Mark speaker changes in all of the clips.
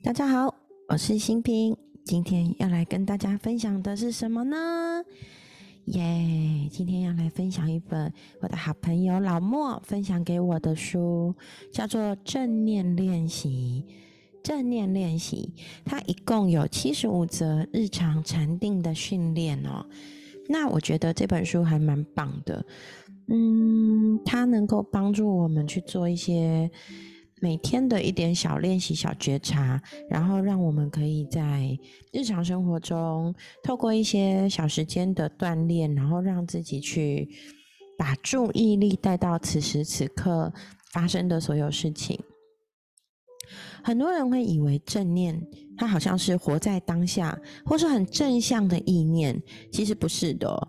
Speaker 1: 大家好，我是新平，今天要来跟大家分享的是什么呢？耶！今天要来分享一本我的好朋友老莫分享给我的书，叫做《正念练习》。正念练习，它一共有七十五则日常禅定的训练哦。那我觉得这本书还蛮棒的，嗯，它能够帮助我们去做一些。每天的一点小练习、小觉察，然后让我们可以在日常生活中，透过一些小时间的锻炼，然后让自己去把注意力带到此时此刻发生的所有事情。很多人会以为正念，它好像是活在当下，或是很正向的意念，其实不是的。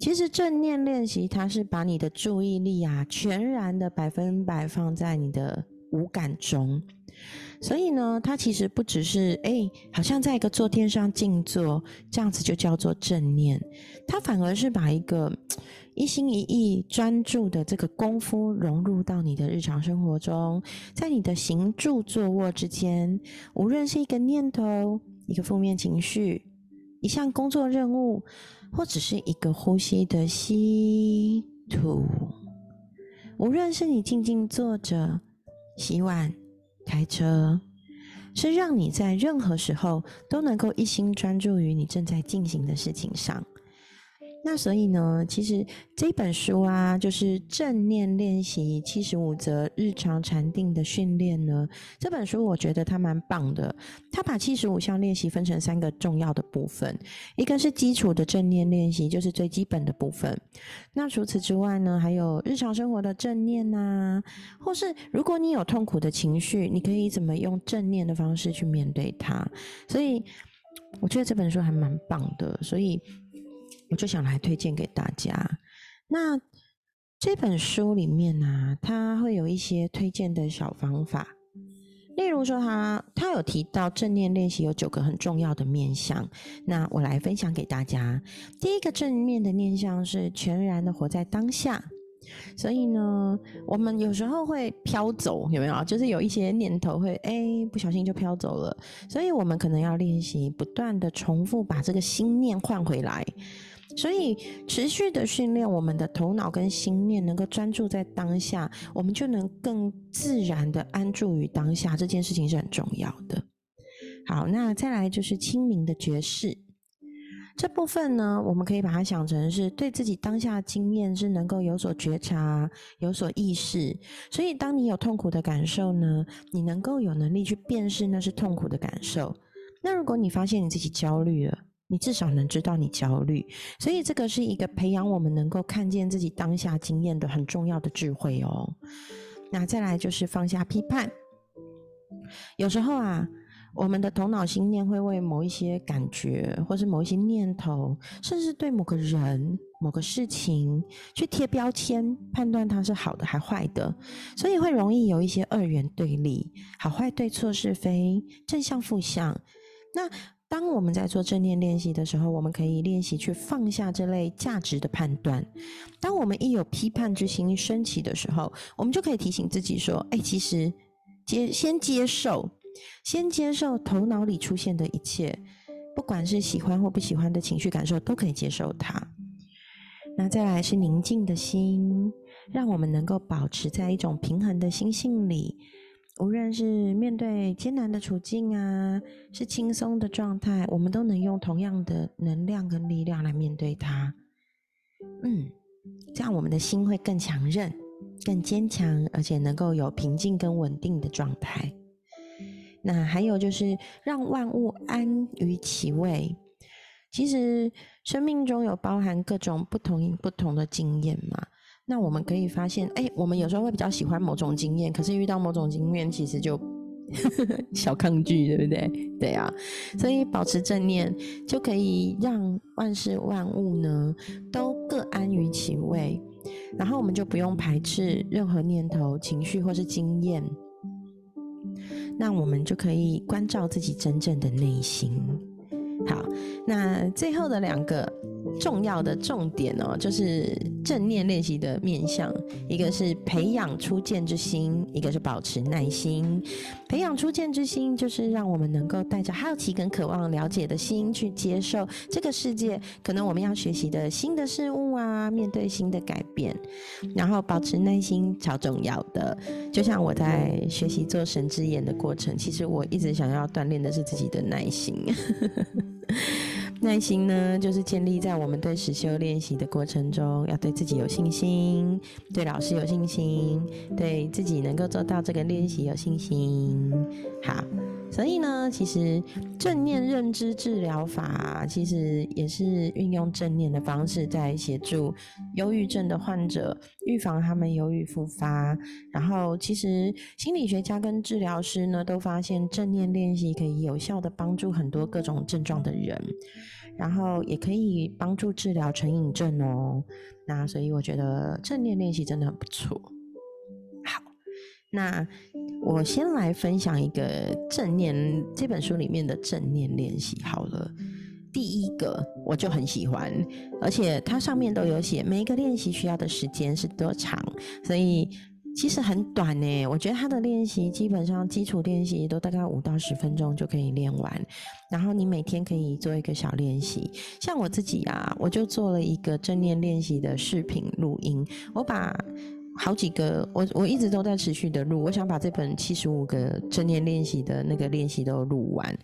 Speaker 1: 其实正念练习，它是把你的注意力啊，全然的百分百放在你的。无感中，所以呢，它其实不只是哎，好像在一个坐垫上静坐，这样子就叫做正念。它反而是把一个一心一意专注的这个功夫融入到你的日常生活中，在你的行住坐卧之间，无论是一个念头、一个负面情绪、一项工作任务，或只是一个呼吸的吸吐，无论是你静静坐着。洗碗、开车，是让你在任何时候都能够一心专注于你正在进行的事情上。那所以呢，其实这本书啊，就是正念练习七十五则日常禅定的训练呢。这本书我觉得它蛮棒的，它把七十五项练习分成三个重要的部分，一个是基础的正念练习，就是最基本的部分。那除此之外呢，还有日常生活的正念呐，或是如果你有痛苦的情绪，你可以怎么用正念的方式去面对它。所以我觉得这本书还蛮棒的，所以。我就想来推荐给大家。那这本书里面呢，它会有一些推荐的小方法，例如说，他他有提到正念练习有九个很重要的面向。那我来分享给大家。第一个正面的面向是全然的活在当下。所以呢，我们有时候会飘走，有没有？就是有一些念头会哎，不小心就飘走了。所以我们可能要练习不断的重复，把这个心念换回来。所以，持续的训练我们的头脑跟心念，能够专注在当下，我们就能更自然的安住于当下。这件事情是很重要的。好，那再来就是清明的觉示这部分呢，我们可以把它想成是对自己当下经验是能够有所觉察、有所意识。所以，当你有痛苦的感受呢，你能够有能力去辨识那是痛苦的感受。那如果你发现你自己焦虑了，你至少能知道你焦虑，所以这个是一个培养我们能够看见自己当下经验的很重要的智慧哦。那再来就是放下批判。有时候啊，我们的头脑心念会为某一些感觉，或是某一些念头，甚至对某个人、某个事情去贴标签，判断它是好的还坏的，所以会容易有一些二元对立，好坏对错是非，正向负向。那当我们在做正念练习的时候，我们可以练习去放下这类价值的判断。当我们一有批判之心升起的时候，我们就可以提醒自己说：“哎，其实接先接受，先接受头脑里出现的一切，不管是喜欢或不喜欢的情绪感受，都可以接受它。”那再来是宁静的心，让我们能够保持在一种平衡的心性里。无论是面对艰难的处境啊，是轻松的状态，我们都能用同样的能量跟力量来面对它。嗯，这样我们的心会更强韧、更坚强，而且能够有平静跟稳定的状态。那还有就是让万物安于其位。其实生命中有包含各种不同不同的经验嘛。那我们可以发现，哎，我们有时候会比较喜欢某种经验，可是遇到某种经验，其实就 小抗拒，对不对？对啊，所以保持正念，就可以让万事万物呢都各安于其位，然后我们就不用排斥任何念头、情绪或是经验，那我们就可以关照自己真正的内心。好，那最后的两个重要的重点哦，就是正念练习的面向，一个是培养初见之心，一个是保持耐心。培养初见之心，就是让我们能够带着好奇跟渴望了解的心去接受这个世界，可能我们要学习的新的事物啊，面对新的改变。然后保持耐心超重要的，就像我在学习做神之眼的过程，其实我一直想要锻炼的是自己的耐心。耐心呢，就是建立在我们对实修练习的过程中，要对自己有信心，对老师有信心，对自己能够做到这个练习有信心。好，所以呢，其实正念认知治疗法其实也是运用正念的方式，在协助忧郁症的患者预防他们忧郁复发。然后，其实心理学家跟治疗师呢，都发现正念练习可以有效的帮助很多各种症状的人。然后也可以帮助治疗成瘾症哦。那所以我觉得正念练习真的很不错。好，那我先来分享一个正念这本书里面的正念练习好了。第一个我就很喜欢，而且它上面都有写每一个练习需要的时间是多长，所以。其实很短呢，我觉得他的练习基本上基础练习都大概五到十分钟就可以练完，然后你每天可以做一个小练习。像我自己啊，我就做了一个正念练习的视频录音，我把好几个我我一直都在持续的录，我想把这本七十五个正念练习的那个练习都录完。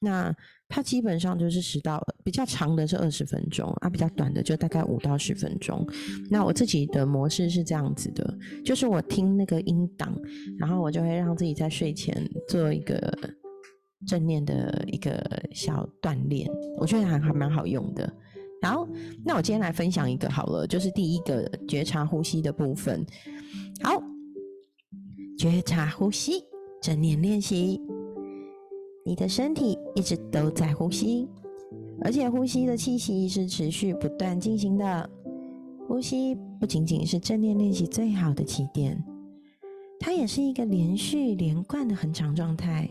Speaker 1: 那它基本上就是十到比较长的是二十分钟啊，比较短的就大概五到十分钟。那我自己的模式是这样子的，就是我听那个音档，然后我就会让自己在睡前做一个正念的一个小锻炼，我觉得还还蛮好用的。好，那我今天来分享一个好了，就是第一个觉察呼吸的部分。好，觉察呼吸，正念练习。你的身体一直都在呼吸，而且呼吸的气息是持续不断进行的。呼吸不仅仅是正念练习最好的起点，它也是一个连续连贯的恒常状态。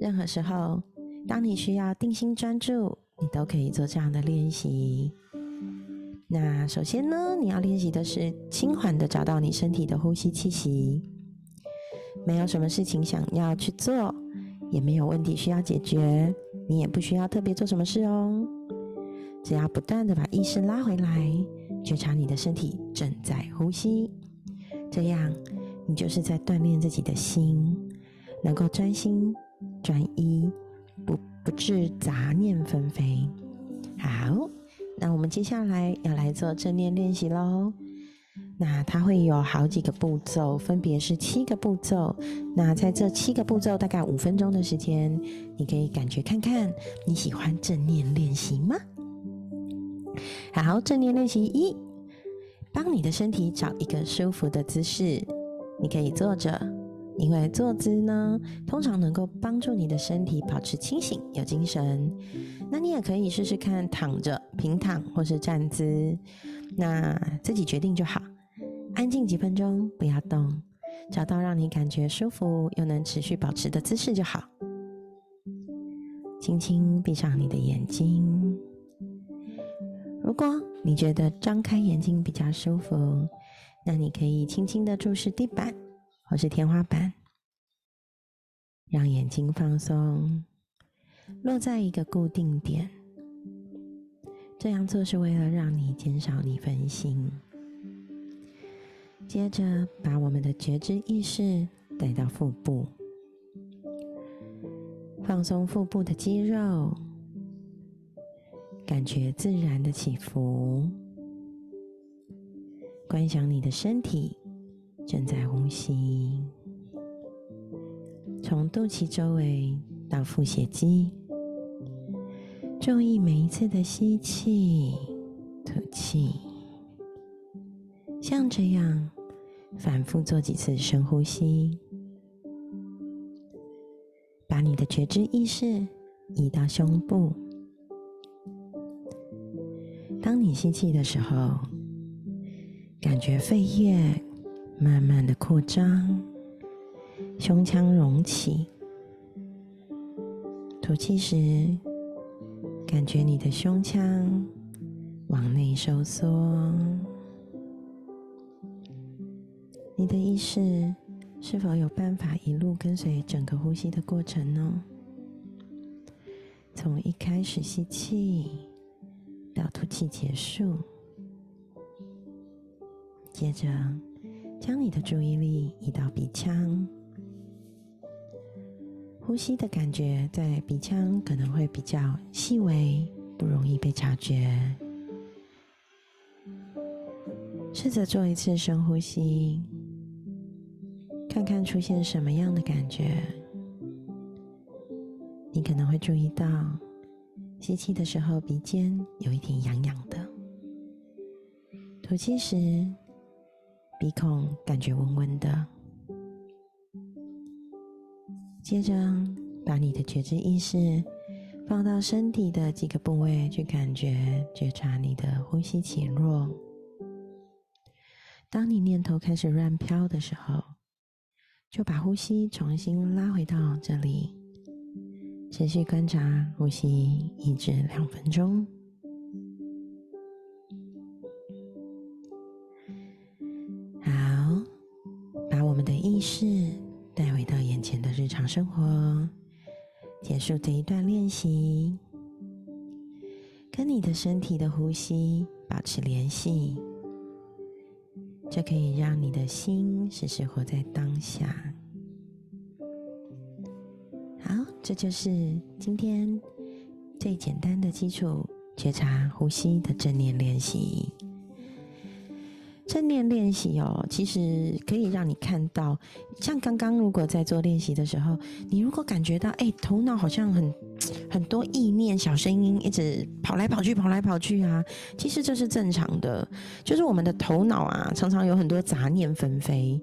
Speaker 1: 任何时候，当你需要定心专注，你都可以做这样的练习。那首先呢，你要练习的是轻缓的找到你身体的呼吸气息。没有什么事情想要去做。也没有问题需要解决，你也不需要特别做什么事哦。只要不断的把意识拉回来，觉察你的身体正在呼吸，这样你就是在锻炼自己的心，能够专心专一，不不致杂念纷飞。好，那我们接下来要来做正念练习喽。那它会有好几个步骤，分别是七个步骤。那在这七个步骤，大概五分钟的时间，你可以感觉看看你喜欢正念练习吗？好，正念练习一，帮你的身体找一个舒服的姿势。你可以坐着，因为坐姿呢，通常能够帮助你的身体保持清醒、有精神。那你也可以试试看躺着、平躺或是站姿，那自己决定就好。安静几分钟，不要动，找到让你感觉舒服又能持续保持的姿势就好。轻轻闭上你的眼睛。如果你觉得张开眼睛比较舒服，那你可以轻轻的注视地板或是天花板，让眼睛放松，落在一个固定点。这样做是为了让你减少你分心。接着，把我们的觉知意识带到腹部，放松腹部的肌肉，感觉自然的起伏，观想你的身体正在呼吸，从肚脐周围到腹斜肌，注意每一次的吸气、吐气，像这样。反复做几次深呼吸，把你的觉知意识移到胸部。当你吸气的时候，感觉肺叶慢慢的扩张，胸腔隆起；吐气时，感觉你的胸腔往内收缩。你的意识是否有办法一路跟随整个呼吸的过程呢？从一开始吸气到吐气结束，接着将你的注意力移到鼻腔。呼吸的感觉在鼻腔可能会比较细微，不容易被察觉。试着做一次深呼吸，看看出现什么样的感觉。你可能会注意到，吸气的时候鼻尖有一点痒痒的，吐气时鼻孔感觉温温的。接着，把你的觉知意识放到身体的几个部位去感觉、觉察你的呼吸起落。当你念头开始乱飘的时候，就把呼吸重新拉回到这里，持续观察呼吸一至两分钟。好，把我们的意识。带回到眼前的日常生活，结束这一段练习，跟你的身体的呼吸保持联系，这可以让你的心时时活在当下。好，这就是今天最简单的基础觉察呼吸的正念练习。正念练习哦，其实可以让你看到，像刚刚如果在做练习的时候，你如果感觉到哎，头脑好像很很多意念、小声音一直跑来跑去、跑来跑去啊，其实这是正常的，就是我们的头脑啊，常常有很多杂念纷飞。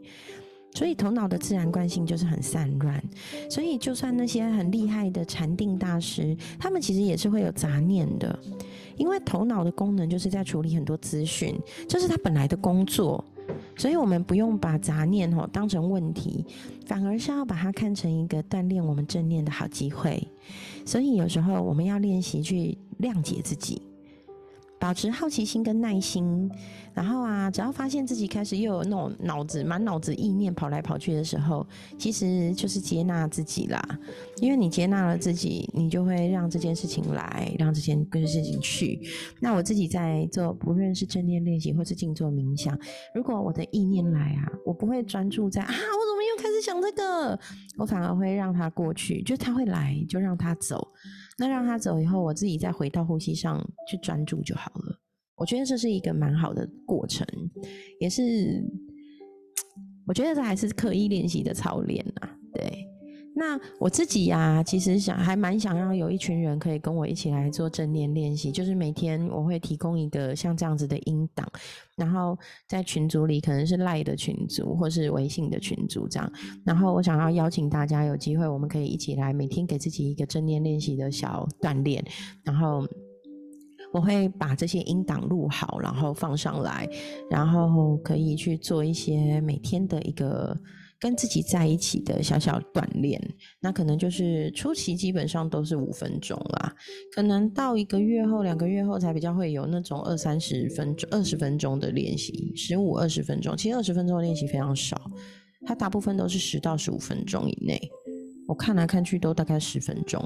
Speaker 1: 所以头脑的自然惯性就是很散乱，所以就算那些很厉害的禅定大师，他们其实也是会有杂念的，因为头脑的功能就是在处理很多资讯，这是他本来的工作。所以我们不用把杂念哦当成问题，反而是要把它看成一个锻炼我们正念的好机会。所以有时候我们要练习去谅解自己。保持好奇心跟耐心，然后啊，只要发现自己开始又有那种脑子满脑子意念跑来跑去的时候，其实就是接纳自己啦。因为你接纳了自己，你就会让这件事情来，让这件事情去。那我自己在做，不论是正念练习或是静坐冥想，如果我的意念来啊，我不会专注在啊，我怎想这个，我反而会让他过去，就他会来，就让他走。那让他走以后，我自己再回到呼吸上去专注就好了。我觉得这是一个蛮好的过程，也是 我觉得这还是刻意练习的操练啊。对，那我自己呀，其实想还蛮想要有一群人可以跟我一起来做正念练习，就是每天我会提供一个像这样子的音档。然后在群组里，可能是赖的群组，或是微信的群组这样。然后我想要邀请大家有机会，我们可以一起来每天给自己一个正念练习的小锻炼。然后我会把这些音档录好，然后放上来，然后可以去做一些每天的一个。跟自己在一起的小小锻炼，那可能就是初期基本上都是五分钟啦，可能到一个月后、两个月后才比较会有那种二三十分钟、二十分钟的练习，十五二十分钟，其实二十分钟的练习非常少，它大部分都是十到十五分钟以内。我看来看去都大概十分钟。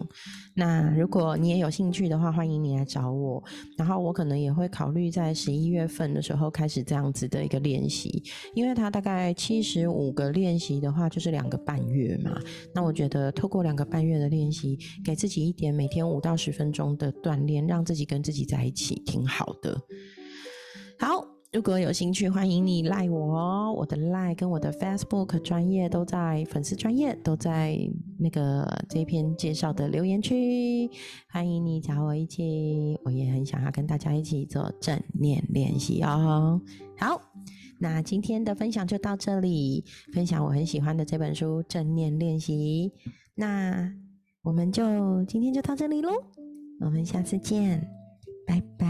Speaker 1: 那如果你也有兴趣的话，欢迎你来找我。然后我可能也会考虑在十一月份的时候开始这样子的一个练习，因为它大概七十五个练习的话，就是两个半月嘛。那我觉得透过两个半月的练习，给自己一点每天五到十分钟的锻炼，让自己跟自己在一起，挺好的。如果有兴趣，欢迎你赖我哦。我的赖跟我的 Facebook 专业都在粉丝专业都在那个这篇介绍的留言区，欢迎你找我一起。我也很想要跟大家一起做正念练习哦。好，那今天的分享就到这里，分享我很喜欢的这本书《正念练习》。那我们就今天就到这里喽，我们下次见，拜拜。